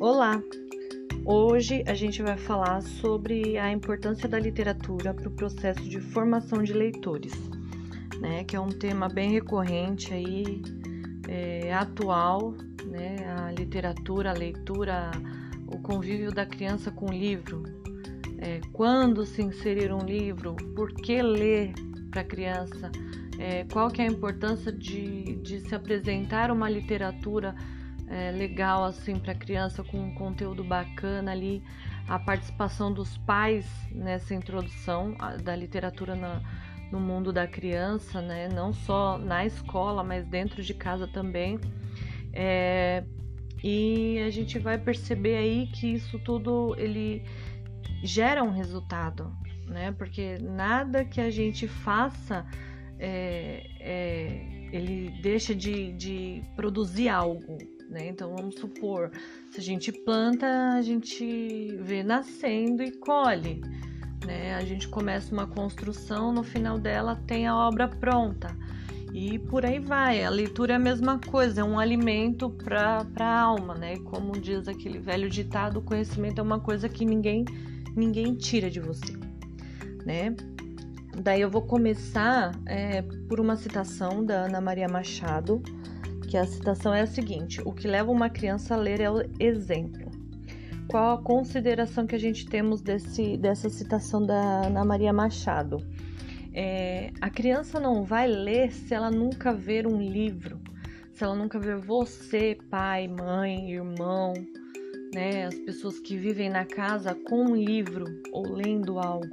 Olá! Hoje a gente vai falar sobre a importância da literatura para o processo de formação de leitores, né? Que é um tema bem recorrente aí, é, atual, né? A literatura, a leitura, o convívio da criança com o livro. É, quando se inserir um livro, por que ler para a criança? É, qual que é a importância de, de se apresentar uma literatura é, legal assim para criança com um conteúdo bacana ali, a participação dos pais nessa introdução da literatura na, no mundo da criança, né? Não só na escola, mas dentro de casa também. É, e a gente vai perceber aí que isso tudo ele gera um resultado, né? Porque nada que a gente faça é, é, ele deixa de, de produzir algo, né? Então vamos supor, se a gente planta, a gente vê nascendo e colhe, né? A gente começa uma construção, no final dela tem a obra pronta. E por aí vai. A leitura é a mesma coisa, é um alimento para a alma, né? Como diz aquele velho ditado, o conhecimento é uma coisa que ninguém ninguém tira de você, né? Daí eu vou começar é, por uma citação da Ana Maria Machado, que a citação é a seguinte: o que leva uma criança a ler é o exemplo. Qual a consideração que a gente temos desse, dessa citação da Ana Maria Machado? É, a criança não vai ler se ela nunca ver um livro, se ela nunca ver você, pai, mãe, irmão, né, as pessoas que vivem na casa com um livro ou lendo algo.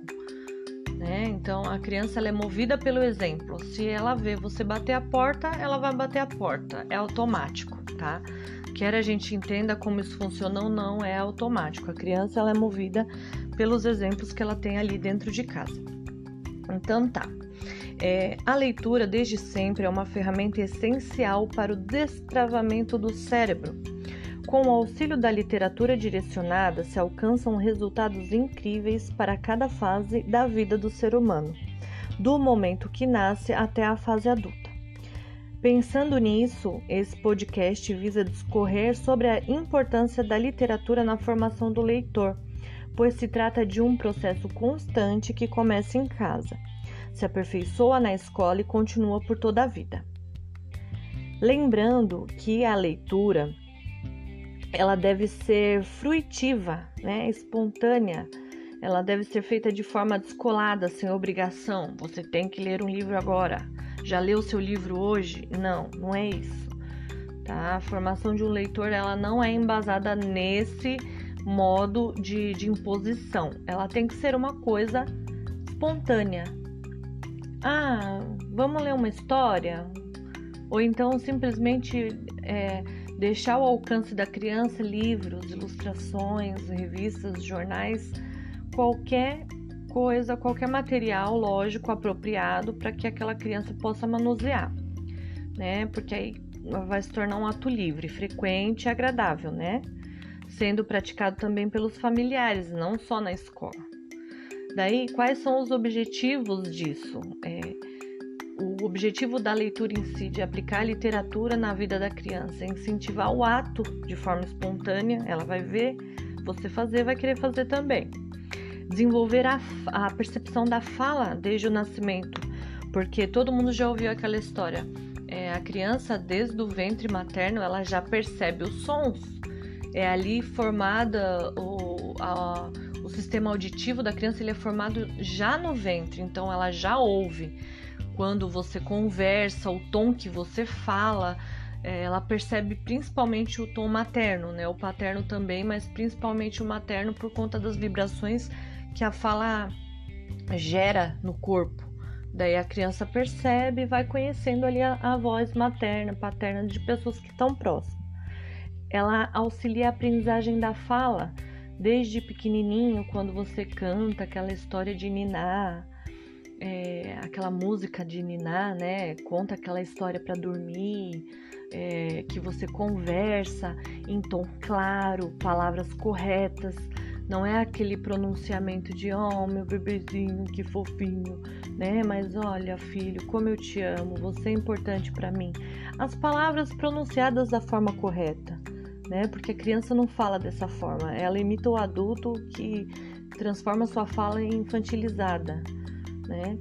Né? Então a criança é movida pelo exemplo. Se ela vê você bater a porta, ela vai bater a porta. É automático, tá? Quer a gente entenda como isso funciona ou não, é automático. A criança ela é movida pelos exemplos que ela tem ali dentro de casa. Então tá. É, a leitura desde sempre é uma ferramenta essencial para o destravamento do cérebro com o auxílio da literatura direcionada, se alcançam resultados incríveis para cada fase da vida do ser humano, do momento que nasce até a fase adulta. Pensando nisso, esse podcast visa discorrer sobre a importância da literatura na formação do leitor, pois se trata de um processo constante que começa em casa, se aperfeiçoa na escola e continua por toda a vida. Lembrando que a leitura ela deve ser fruitiva, né, espontânea. Ela deve ser feita de forma descolada, sem obrigação. Você tem que ler um livro agora. Já leu seu livro hoje? Não, não é isso. Tá? A formação de um leitor ela não é embasada nesse modo de, de imposição. Ela tem que ser uma coisa espontânea. Ah, vamos ler uma história? Ou então simplesmente é, deixar ao alcance da criança livros, ilustrações, revistas, jornais, qualquer coisa, qualquer material lógico apropriado para que aquela criança possa manusear, né? Porque aí vai se tornar um ato livre, frequente e agradável, né? Sendo praticado também pelos familiares, não só na escola. Daí, quais são os objetivos disso? É, objetivo da leitura em si, de aplicar a literatura na vida da criança, é incentivar o ato de forma espontânea, ela vai ver você fazer, vai querer fazer também. Desenvolver a, a percepção da fala desde o nascimento, porque todo mundo já ouviu aquela história. É, a criança, desde o ventre materno, ela já percebe os sons. É ali formada o, a, o sistema auditivo da criança, ele é formado já no ventre, então ela já ouve quando você conversa, o tom que você fala, é, ela percebe principalmente o tom materno, né? O paterno também, mas principalmente o materno por conta das vibrações que a fala gera no corpo. Daí a criança percebe e vai conhecendo ali a, a voz materna, paterna de pessoas que estão próximas. Ela auxilia a aprendizagem da fala desde pequenininho, quando você canta aquela história de ninar, é, aquela música de Niná, né? Conta aquela história para dormir, é, que você conversa em tom claro, palavras corretas. Não é aquele pronunciamento de oh meu bebezinho, que fofinho, né? Mas olha, filho, como eu te amo, você é importante para mim. As palavras pronunciadas da forma correta, né? Porque a criança não fala dessa forma, ela imita o adulto que transforma sua fala em infantilizada, né?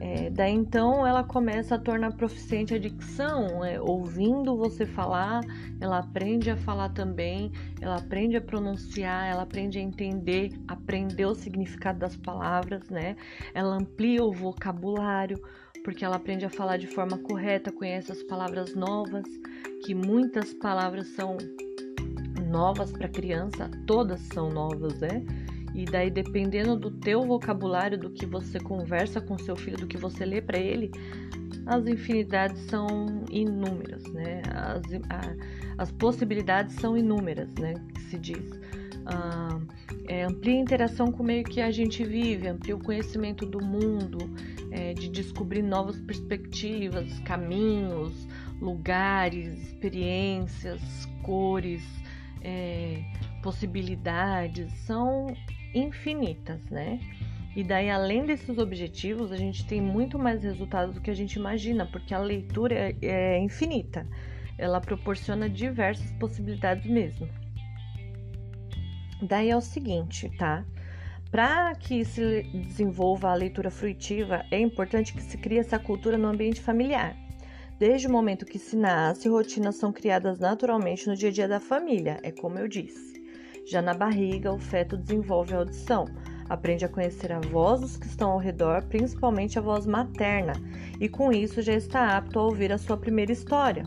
É, daí então ela começa a tornar proficiente a dicção, é, ouvindo você falar, ela aprende a falar também, ela aprende a pronunciar, ela aprende a entender, aprender o significado das palavras, né? Ela amplia o vocabulário, porque ela aprende a falar de forma correta, conhece as palavras novas, que muitas palavras são novas para criança, todas são novas, né? E daí, dependendo do teu vocabulário, do que você conversa com seu filho, do que você lê para ele, as infinidades são inúmeras, né? As, a, as possibilidades são inúmeras, né? Que se diz. Ah, é, amplia a interação com o meio que a gente vive, amplia o conhecimento do mundo, é, de descobrir novas perspectivas, caminhos, lugares, experiências, cores, é, possibilidades, são infinitas, né? E daí, além desses objetivos, a gente tem muito mais resultados do que a gente imagina, porque a leitura é, é infinita. Ela proporciona diversas possibilidades mesmo. Daí é o seguinte, tá? Para que se desenvolva a leitura fruitiva, é importante que se crie essa cultura no ambiente familiar. Desde o momento que se nasce, rotinas são criadas naturalmente no dia a dia da família, é como eu disse. Já na barriga, o feto desenvolve a audição, aprende a conhecer a voz dos que estão ao redor, principalmente a voz materna, e com isso já está apto a ouvir a sua primeira história.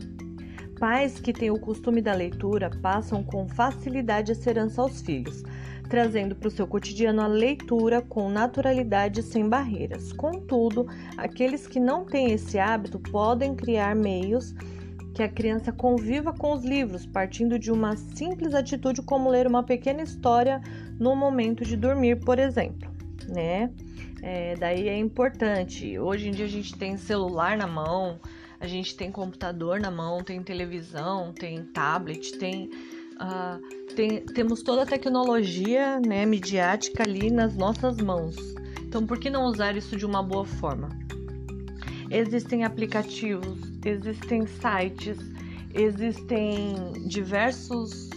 Pais que têm o costume da leitura passam com facilidade essa herança aos filhos, trazendo para o seu cotidiano a leitura com naturalidade e sem barreiras. Contudo, aqueles que não têm esse hábito podem criar meios que a criança conviva com os livros, partindo de uma simples atitude como ler uma pequena história no momento de dormir, por exemplo, né? É, daí é importante. Hoje em dia a gente tem celular na mão, a gente tem computador na mão, tem televisão, tem tablet, tem, uh, tem temos toda a tecnologia, né, midiática ali nas nossas mãos. Então, por que não usar isso de uma boa forma? Existem aplicativos, existem sites, existem diversos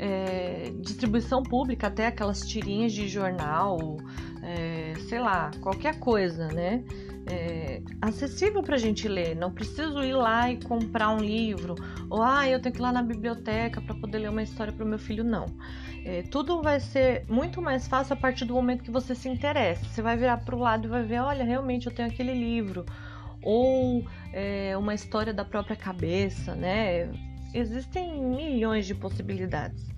é, distribuição pública, até aquelas tirinhas de jornal, é, sei lá, qualquer coisa, né? É, acessível para a gente ler. Não preciso ir lá e comprar um livro, ou ah, eu tenho que ir lá na biblioteca para poder ler uma história para o meu filho. Não. É, tudo vai ser muito mais fácil a partir do momento que você se interessa. Você vai virar para o lado e vai ver: olha, realmente eu tenho aquele livro ou é, uma história da própria cabeça, né? Existem milhões de possibilidades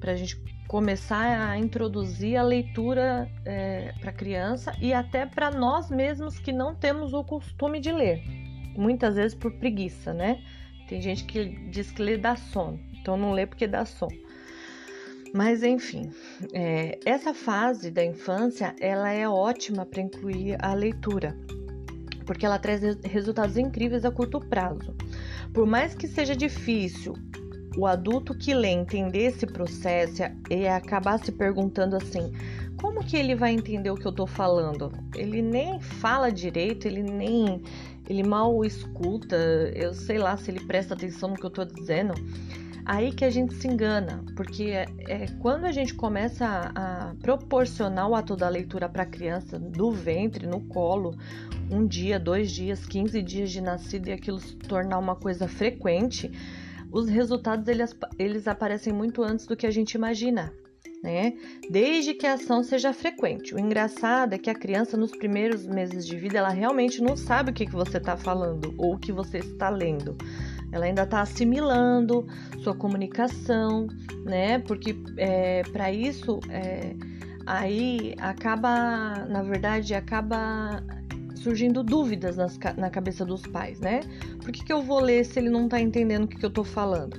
para a gente começar a introduzir a leitura é, para criança e até para nós mesmos que não temos o costume de ler, muitas vezes por preguiça, né? Tem gente que diz que lê dá sono, então não lê porque dá sono. Mas enfim, é, essa fase da infância ela é ótima para incluir a leitura, porque ela traz resultados incríveis a curto prazo. Por mais que seja difícil o adulto que lê entender esse processo e acabar se perguntando assim: como que ele vai entender o que eu tô falando? Ele nem fala direito, ele nem. ele mal escuta, eu sei lá se ele presta atenção no que eu tô dizendo. Aí que a gente se engana, porque é, é quando a gente começa a, a proporcionar o ato da leitura para a criança do ventre, no colo, um dia, dois dias, 15 dias de nascido e aquilo se tornar uma coisa frequente, os resultados eles, eles aparecem muito antes do que a gente imagina. Né? Desde que a ação seja frequente. O engraçado é que a criança, nos primeiros meses de vida, ela realmente não sabe o que, que você está falando ou o que você está lendo. Ela ainda está assimilando sua comunicação, né? Porque é, para isso, é, aí acaba, na verdade, acaba surgindo dúvidas nas, na cabeça dos pais, né? Por que, que eu vou ler se ele não está entendendo o que, que eu estou falando?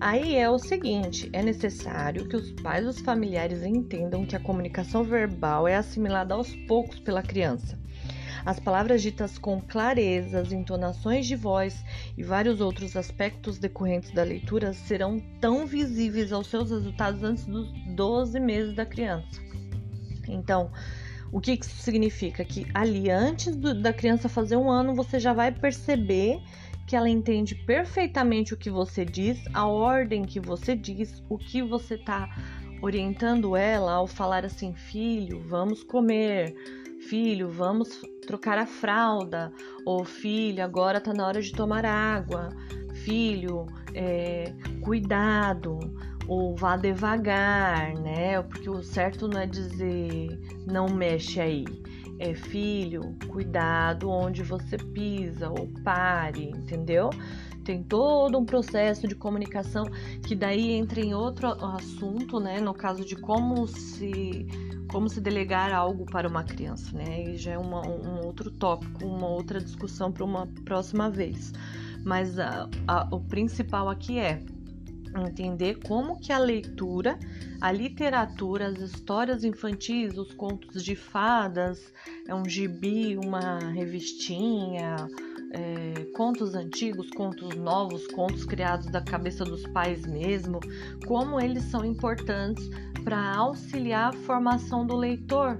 Aí é o seguinte: é necessário que os pais e os familiares entendam que a comunicação verbal é assimilada aos poucos pela criança. As palavras ditas com clareza, as entonações de voz e vários outros aspectos decorrentes da leitura serão tão visíveis aos seus resultados antes dos 12 meses da criança. Então, o que isso significa? Que ali, antes do, da criança fazer um ano, você já vai perceber que ela entende perfeitamente o que você diz, a ordem que você diz, o que você está orientando ela ao falar assim: filho, vamos comer, filho, vamos trocar a fralda, ou filho, agora está na hora de tomar água, filho, é, cuidado, ou vá devagar, né? Porque o certo não é dizer não mexe aí. É filho, cuidado onde você pisa ou pare, entendeu? Tem todo um processo de comunicação que daí entra em outro assunto, né? No caso de como se como se delegar algo para uma criança, né? E já é uma, um outro tópico, uma outra discussão para uma próxima vez. Mas a, a, o principal aqui é entender como que a leitura, a literatura, as histórias infantis, os contos de fadas, é um gibi, uma revistinha, é, contos antigos, contos novos, contos criados da cabeça dos pais mesmo, como eles são importantes para auxiliar a formação do leitor,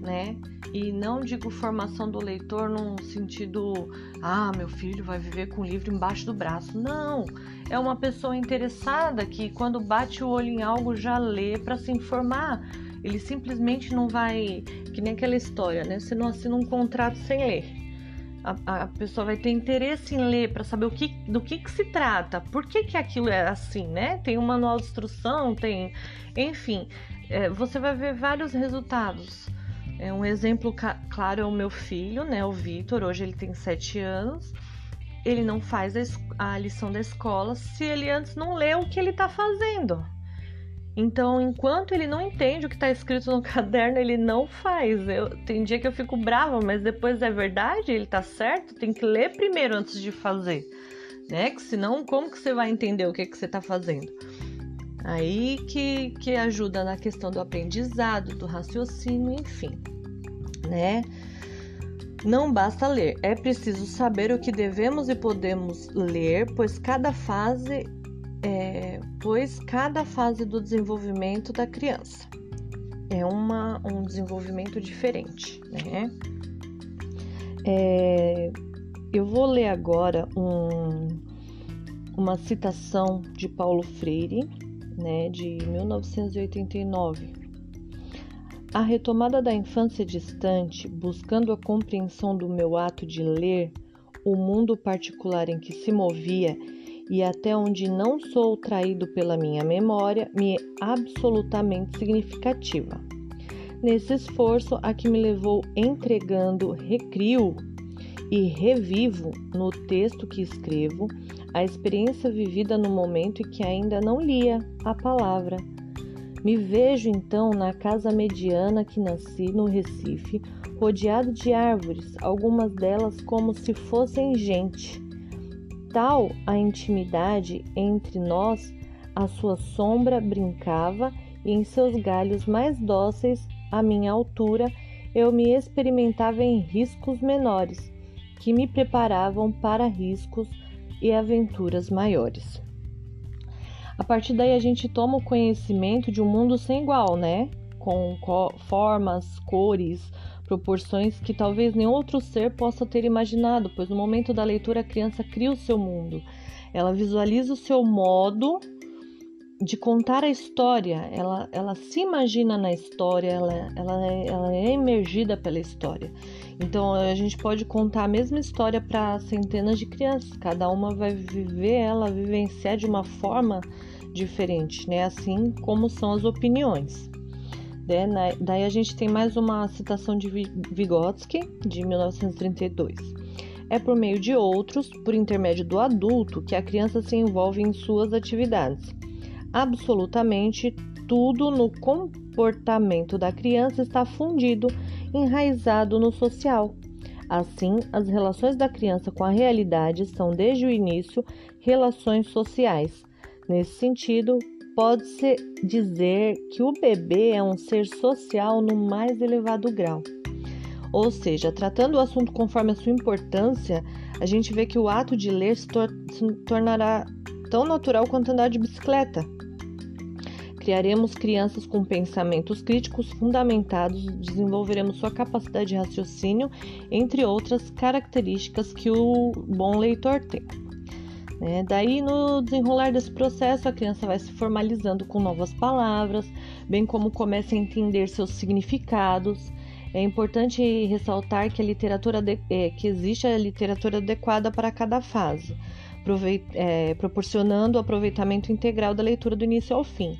né? E não digo formação do leitor num sentido, ah, meu filho vai viver com o livro embaixo do braço. Não, é uma pessoa interessada que quando bate o olho em algo já lê para se informar. Ele simplesmente não vai, que nem aquela história, né? Você não assina um contrato sem ler a, a, pessoa vai ter interesse em ler para saber o que, do que, que se trata, por que, que aquilo é assim, né? Tem um manual de instrução, tem. Enfim, é, você vai ver vários resultados. É, um exemplo claro é o meu filho, né? O Vitor, hoje ele tem 7 anos. Ele não faz a, a lição da escola se ele antes não lê o que ele está fazendo. Então, enquanto ele não entende o que está escrito no caderno, ele não faz. Eu, tem dia que eu fico brava, mas depois é verdade, ele está certo, tem que ler primeiro antes de fazer, né? Que senão, como que você vai entender o que, que você está fazendo? Aí que, que ajuda na questão do aprendizado, do raciocínio, enfim, né? Não basta ler, é preciso saber o que devemos e podemos ler, pois cada fase é, pois cada fase do desenvolvimento da criança é uma, um desenvolvimento diferente, né? É, eu vou ler agora um, uma citação de Paulo Freire, né, de 1989. A retomada da infância distante, buscando a compreensão do meu ato de ler, o mundo particular em que se movia e até onde não sou traído pela minha memória me é absolutamente significativa. Nesse esforço a que me levou entregando, recrio e revivo no texto que escrevo a experiência vivida no momento em que ainda não lia a palavra. Me vejo então na casa mediana que nasci no Recife, rodeado de árvores, algumas delas como se fossem gente tal a intimidade entre nós, a sua sombra brincava e em seus galhos mais dóceis, à minha altura, eu me experimentava em riscos menores, que me preparavam para riscos e aventuras maiores. A partir daí a gente toma o conhecimento de um mundo sem igual, né? Com formas, cores, proporções que talvez nenhum outro ser possa ter imaginado, pois no momento da leitura a criança cria o seu mundo. Ela visualiza o seu modo de contar a história, ela, ela se imagina na história, ela, ela, é, ela é emergida pela história. Então a gente pode contar a mesma história para centenas de crianças, cada uma vai viver ela, vivenciar de uma forma diferente, né? Assim como são as opiniões. Né? Daí a gente tem mais uma citação de Vygotsky, de 1932. É por meio de outros, por intermédio do adulto, que a criança se envolve em suas atividades. Absolutamente tudo no comportamento da criança está fundido, enraizado no social. Assim, as relações da criança com a realidade são, desde o início, relações sociais. Nesse sentido, pode-se dizer que o bebê é um ser social no mais elevado grau. Ou seja, tratando o assunto conforme a sua importância, a gente vê que o ato de ler se, tor se tornará tão natural quanto andar de bicicleta. Criaremos crianças com pensamentos críticos fundamentados, desenvolveremos sua capacidade de raciocínio, entre outras características que o bom leitor tem. Né? Daí, no desenrolar desse processo, a criança vai se formalizando com novas palavras, bem como começa a entender seus significados. É importante ressaltar que a literatura de, é, que existe a literatura adequada para cada fase, é, proporcionando o aproveitamento integral da leitura do início ao fim.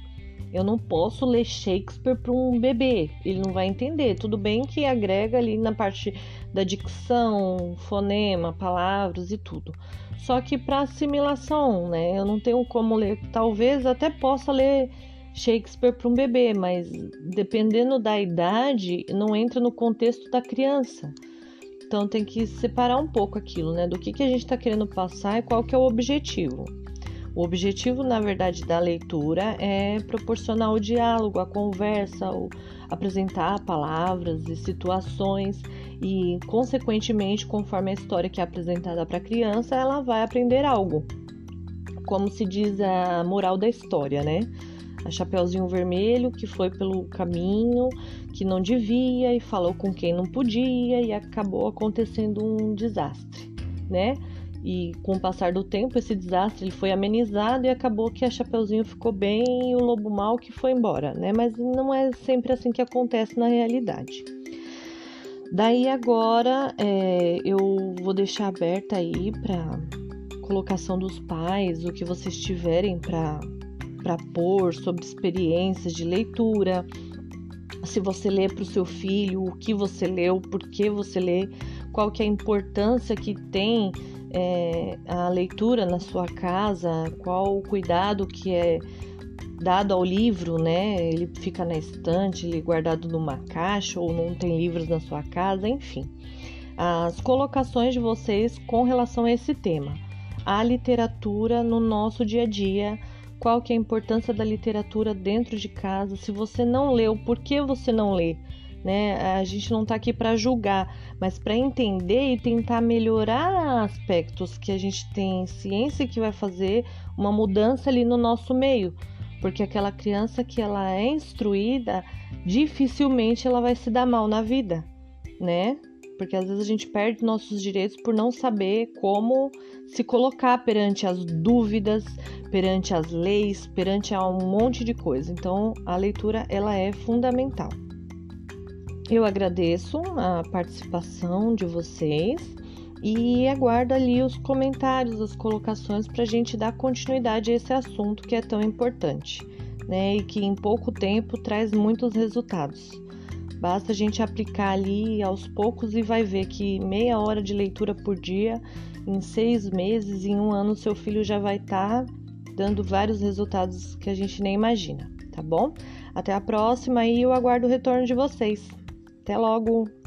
Eu não posso ler Shakespeare para um bebê, ele não vai entender. Tudo bem que agrega ali na parte da dicção, fonema, palavras e tudo. Só que para assimilação, né? Eu não tenho como ler. Talvez até possa ler Shakespeare para um bebê, mas dependendo da idade, não entra no contexto da criança. Então tem que separar um pouco aquilo, né? Do que, que a gente está querendo passar e qual que é o objetivo. O objetivo, na verdade, da leitura é proporcionar o diálogo, a conversa, apresentar palavras e situações e, consequentemente, conforme a história que é apresentada para a criança, ela vai aprender algo. Como se diz a moral da história, né? A Chapeuzinho Vermelho que foi pelo caminho que não devia e falou com quem não podia e acabou acontecendo um desastre, né? E com o passar do tempo, esse desastre ele foi amenizado e acabou que a Chapeuzinho ficou bem e o lobo mal que foi embora, né? Mas não é sempre assim que acontece na realidade. Daí agora é, eu vou deixar aberta aí para colocação dos pais, o que vocês tiverem para pôr sobre experiências de leitura, se você lê para o seu filho, o que você leu, por que você lê, qual que é a importância que tem é, a leitura na sua casa, qual o cuidado que é dado ao livro, né? Ele fica na estante, ele é guardado numa caixa ou não tem livros na sua casa, enfim. As colocações de vocês com relação a esse tema. A literatura no nosso dia a dia, qual que é a importância da literatura dentro de casa? Se você não leu, por que você não lê? Né? A gente não está aqui para julgar, mas para entender e tentar melhorar aspectos que a gente tem ciência que vai fazer uma mudança ali no nosso meio, porque aquela criança que ela é instruída, dificilmente ela vai se dar mal na vida, né? Porque às vezes a gente perde nossos direitos por não saber como se colocar perante as dúvidas, perante as leis, perante um monte de coisa. Então, a leitura ela é fundamental. Eu agradeço a participação de vocês e aguardo ali os comentários, as colocações para a gente dar continuidade a esse assunto que é tão importante, né? E que em pouco tempo traz muitos resultados. Basta a gente aplicar ali aos poucos e vai ver que meia hora de leitura por dia, em seis meses, em um ano, seu filho já vai estar tá dando vários resultados que a gente nem imagina, tá bom? Até a próxima e eu aguardo o retorno de vocês. Até logo!